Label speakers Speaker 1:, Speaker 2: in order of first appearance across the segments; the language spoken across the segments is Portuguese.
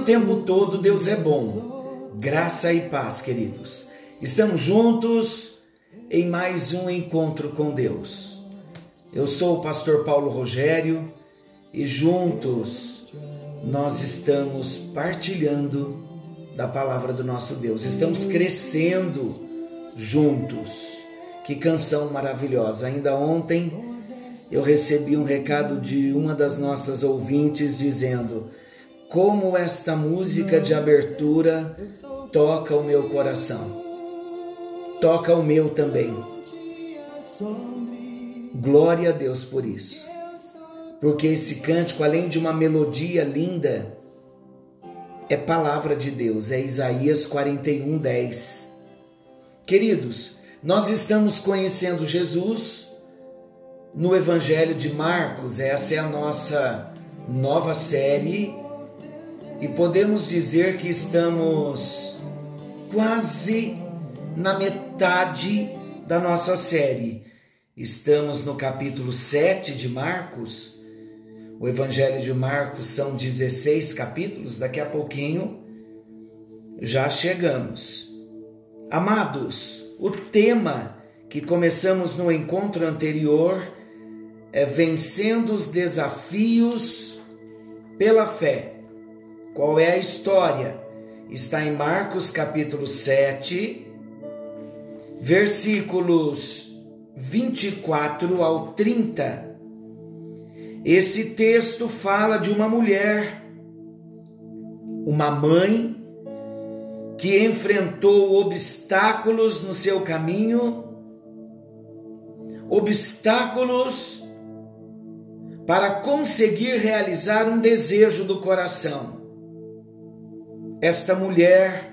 Speaker 1: o tempo todo Deus é bom. Graça e paz, queridos. Estamos juntos em mais um encontro com Deus. Eu sou o pastor Paulo Rogério e juntos nós estamos partilhando da palavra do nosso Deus. Estamos crescendo juntos. Que canção maravilhosa! Ainda ontem eu recebi um recado de uma das nossas ouvintes dizendo: Como esta música de abertura toca o meu coração, toca o meu também. Glória a Deus por isso, porque esse cântico, além de uma melodia linda, é palavra de Deus, é Isaías 41, 10. Queridos, nós estamos conhecendo Jesus no Evangelho de Marcos. Essa é a nossa nova série e podemos dizer que estamos quase na metade da nossa série. Estamos no capítulo 7 de Marcos. O Evangelho de Marcos são 16 capítulos, daqui a pouquinho já chegamos. Amados, o tema que começamos no encontro anterior é vencendo os desafios pela fé. Qual é a história? Está em Marcos capítulo 7, versículos 24 ao 30. Esse texto fala de uma mulher, uma mãe, que enfrentou obstáculos no seu caminho, obstáculos para conseguir realizar um desejo do coração. Esta mulher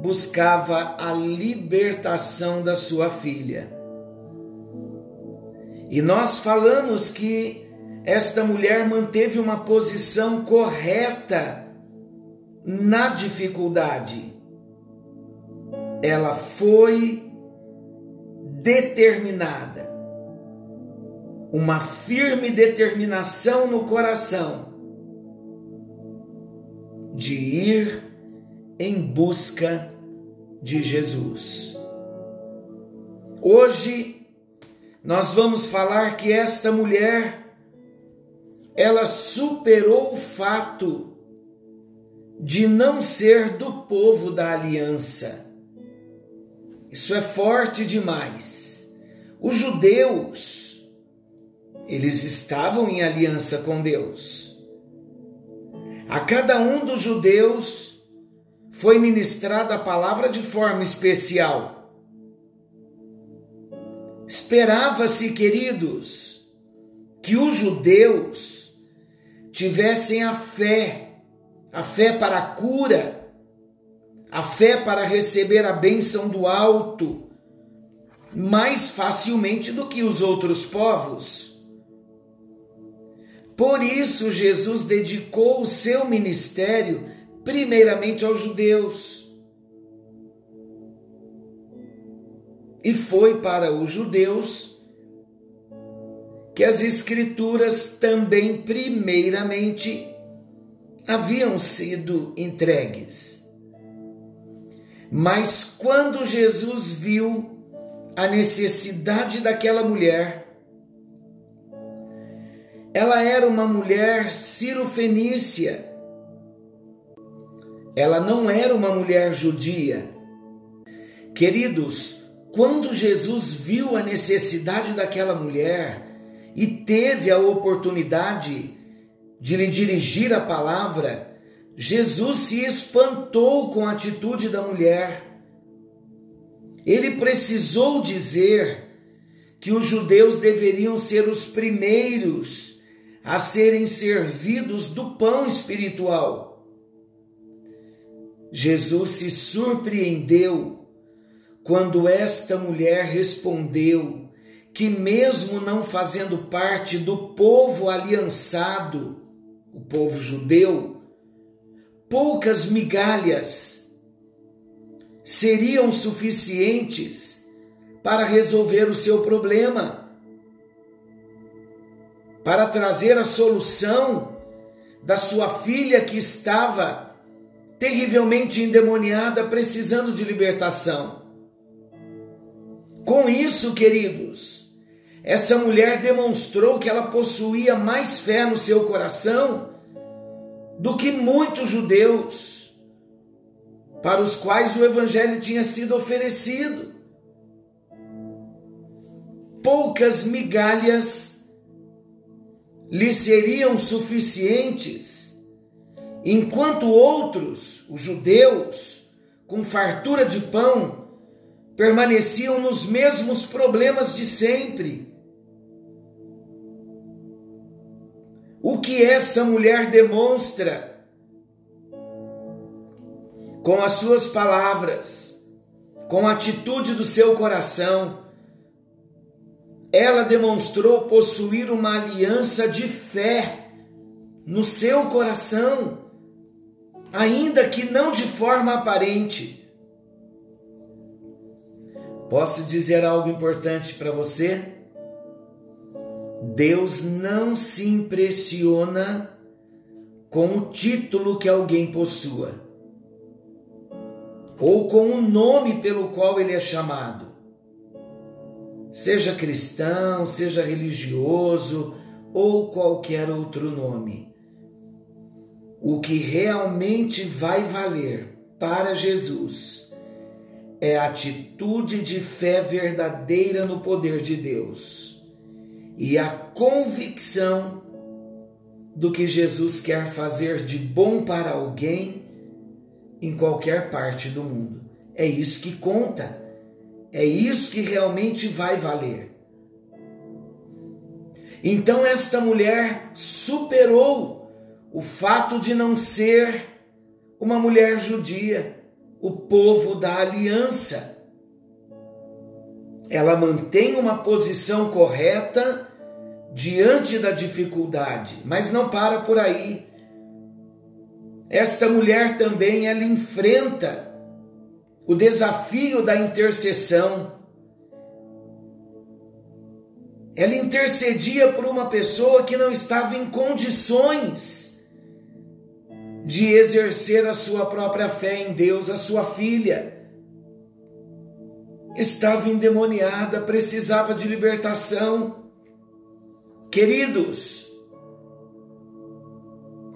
Speaker 1: buscava a libertação da sua filha. E nós falamos que esta mulher manteve uma posição correta na dificuldade. Ela foi determinada uma firme determinação no coração de ir em busca de Jesus. Hoje nós vamos falar que esta mulher ela superou o fato de não ser do povo da aliança. Isso é forte demais. Os judeus eles estavam em aliança com Deus. A cada um dos judeus foi ministrada a palavra de forma especial. Esperava-se, queridos, que os judeus tivessem a fé, a fé para a cura, a fé para receber a bênção do alto, mais facilmente do que os outros povos. Por isso, Jesus dedicou o seu ministério primeiramente aos judeus. E foi para os judeus que as Escrituras também, primeiramente, haviam sido entregues. Mas quando Jesus viu a necessidade daquela mulher, ela era uma mulher cirofenícia. Ela não era uma mulher judia. Queridos, quando Jesus viu a necessidade daquela mulher e teve a oportunidade de lhe dirigir a palavra, Jesus se espantou com a atitude da mulher. Ele precisou dizer que os judeus deveriam ser os primeiros a serem servidos do pão espiritual. Jesus se surpreendeu quando esta mulher respondeu que, mesmo não fazendo parte do povo aliançado, o povo judeu, poucas migalhas seriam suficientes para resolver o seu problema, para trazer a solução da sua filha que estava terrivelmente endemoniada, precisando de libertação. Com isso, queridos, essa mulher demonstrou que ela possuía mais fé no seu coração do que muitos judeus para os quais o evangelho tinha sido oferecido. Poucas migalhas lhe seriam suficientes, enquanto outros, os judeus, com fartura de pão, permaneciam nos mesmos problemas de sempre. O que essa mulher demonstra com as suas palavras, com a atitude do seu coração, ela demonstrou possuir uma aliança de fé no seu coração, ainda que não de forma aparente. Posso dizer algo importante para você? Deus não se impressiona com o título que alguém possua, ou com o nome pelo qual ele é chamado. Seja cristão, seja religioso ou qualquer outro nome. O que realmente vai valer para Jesus é a atitude de fé verdadeira no poder de Deus e a convicção do que Jesus quer fazer de bom para alguém em qualquer parte do mundo. É isso que conta. É isso que realmente vai valer. Então esta mulher superou o fato de não ser uma mulher judia o povo da aliança. Ela mantém uma posição correta diante da dificuldade, mas não para por aí. Esta mulher também ela enfrenta o desafio da intercessão. Ela intercedia por uma pessoa que não estava em condições de exercer a sua própria fé em Deus, a sua filha. Estava endemoniada, precisava de libertação. Queridos,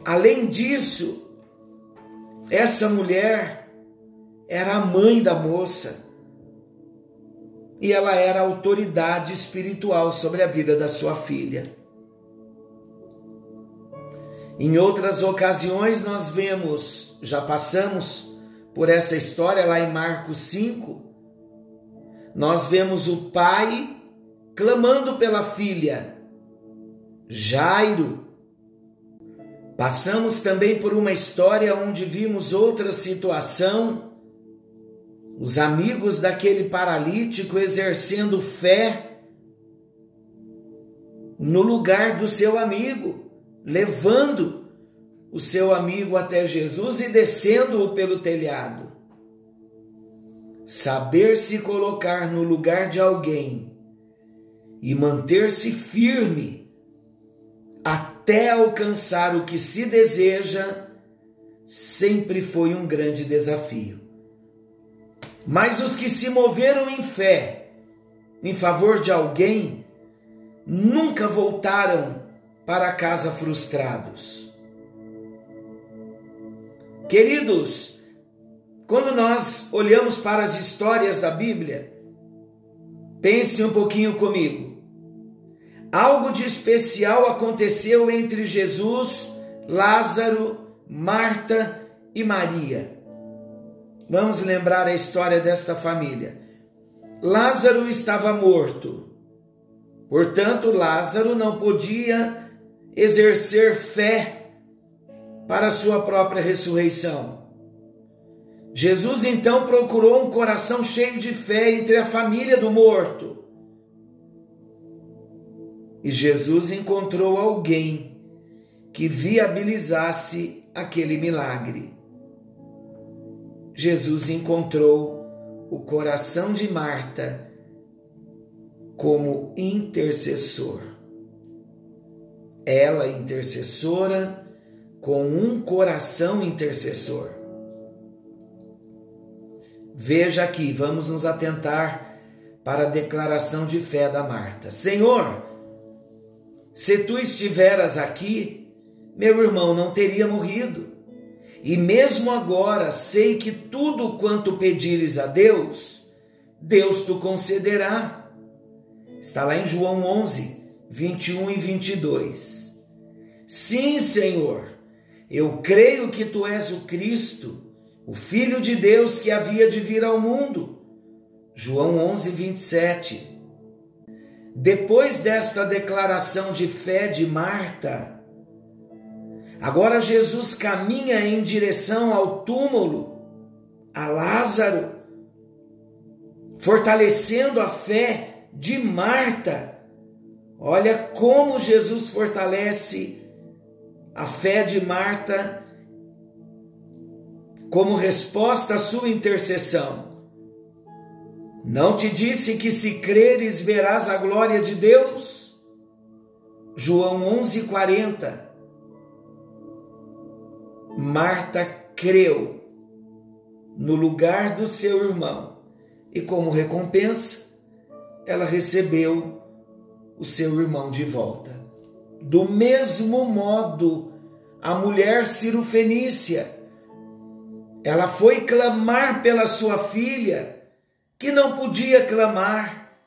Speaker 1: além disso, essa mulher era a mãe da moça e ela era a autoridade espiritual sobre a vida da sua filha. Em outras ocasiões nós vemos, já passamos por essa história lá em Marcos 5, nós vemos o pai clamando pela filha, Jairo. Passamos também por uma história onde vimos outra situação, os amigos daquele paralítico exercendo fé no lugar do seu amigo levando o seu amigo até Jesus e descendo-o pelo telhado. Saber se colocar no lugar de alguém e manter-se firme até alcançar o que se deseja sempre foi um grande desafio. Mas os que se moveram em fé em favor de alguém nunca voltaram para casa frustrados. Queridos, quando nós olhamos para as histórias da Bíblia, pense um pouquinho comigo. Algo de especial aconteceu entre Jesus, Lázaro, Marta e Maria. Vamos lembrar a história desta família. Lázaro estava morto. Portanto, Lázaro não podia exercer fé para a sua própria ressurreição. Jesus então procurou um coração cheio de fé entre a família do morto. E Jesus encontrou alguém que viabilizasse aquele milagre. Jesus encontrou o coração de Marta como intercessor. Ela, intercessora, com um coração intercessor. Veja aqui, vamos nos atentar para a declaração de fé da Marta. Senhor, se tu estiveras aqui, meu irmão não teria morrido. E mesmo agora sei que tudo quanto pedires a Deus, Deus te concederá. Está lá em João 11, 21 e 22. Sim, Senhor, eu creio que tu és o Cristo, o Filho de Deus que havia de vir ao mundo. João 11, 27. Depois desta declaração de fé de Marta, Agora Jesus caminha em direção ao túmulo, a Lázaro, fortalecendo a fé de Marta. Olha como Jesus fortalece a fé de Marta como resposta à sua intercessão. Não te disse que se creres verás a glória de Deus? João 11:40 Marta creu no lugar do seu irmão e, como recompensa, ela recebeu o seu irmão de volta. Do mesmo modo, a mulher cirofenícia, ela foi clamar pela sua filha, que não podia clamar,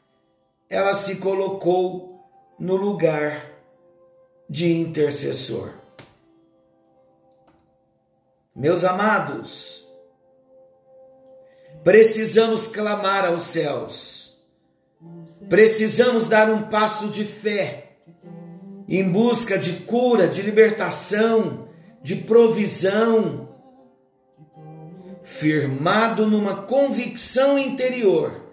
Speaker 1: ela se colocou no lugar de intercessor. Meus amados, precisamos clamar aos céus, precisamos dar um passo de fé em busca de cura, de libertação, de provisão, firmado numa convicção interior.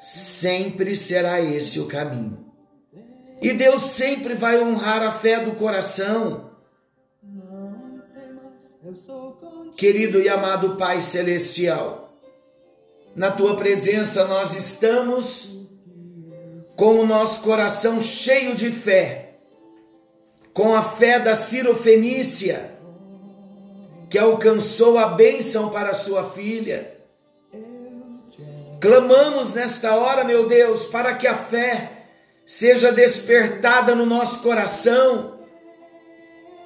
Speaker 1: Sempre será esse o caminho. E Deus sempre vai honrar a fé do coração Querido e amado Pai Celestial, na tua presença nós estamos com o nosso coração cheio de fé, com a fé da Cirofenícia, que alcançou a bênção para sua filha. Clamamos nesta hora, meu Deus, para que a fé seja despertada no nosso coração,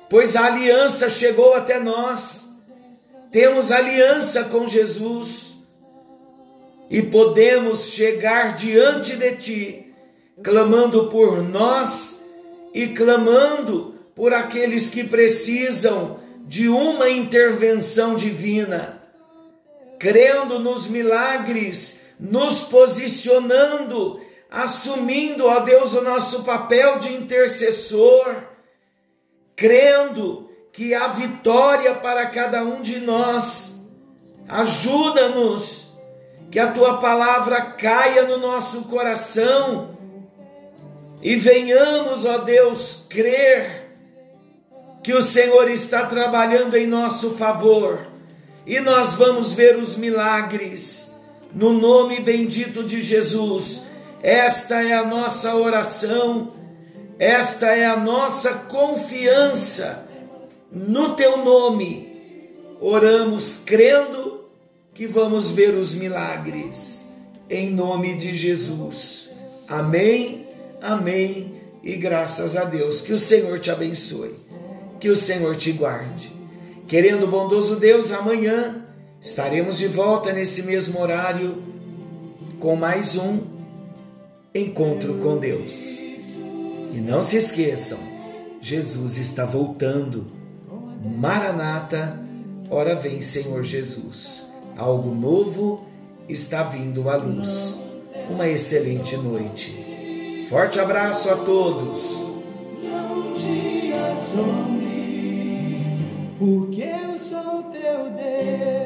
Speaker 1: pois a aliança chegou até nós temos aliança com Jesus e podemos chegar diante de Ti, clamando por nós e clamando por aqueles que precisam de uma intervenção divina, crendo nos milagres, nos posicionando, assumindo, ó Deus, o nosso papel de intercessor, crendo que há vitória para cada um de nós. Ajuda-nos, que a tua palavra caia no nosso coração. E venhamos, ó Deus, crer que o Senhor está trabalhando em nosso favor. E nós vamos ver os milagres. No nome bendito de Jesus. Esta é a nossa oração, esta é a nossa confiança. No teu nome, oramos crendo que vamos ver os milagres, em nome de Jesus. Amém, amém e graças a Deus. Que o Senhor te abençoe, que o Senhor te guarde. Querendo bondoso Deus, amanhã estaremos de volta nesse mesmo horário com mais um encontro com Deus. E não se esqueçam, Jesus está voltando. Maranata, ora vem Senhor Jesus. Algo novo está vindo à luz. Uma excelente noite. Forte abraço a todos.
Speaker 2: Não te porque eu sou teu. Deus.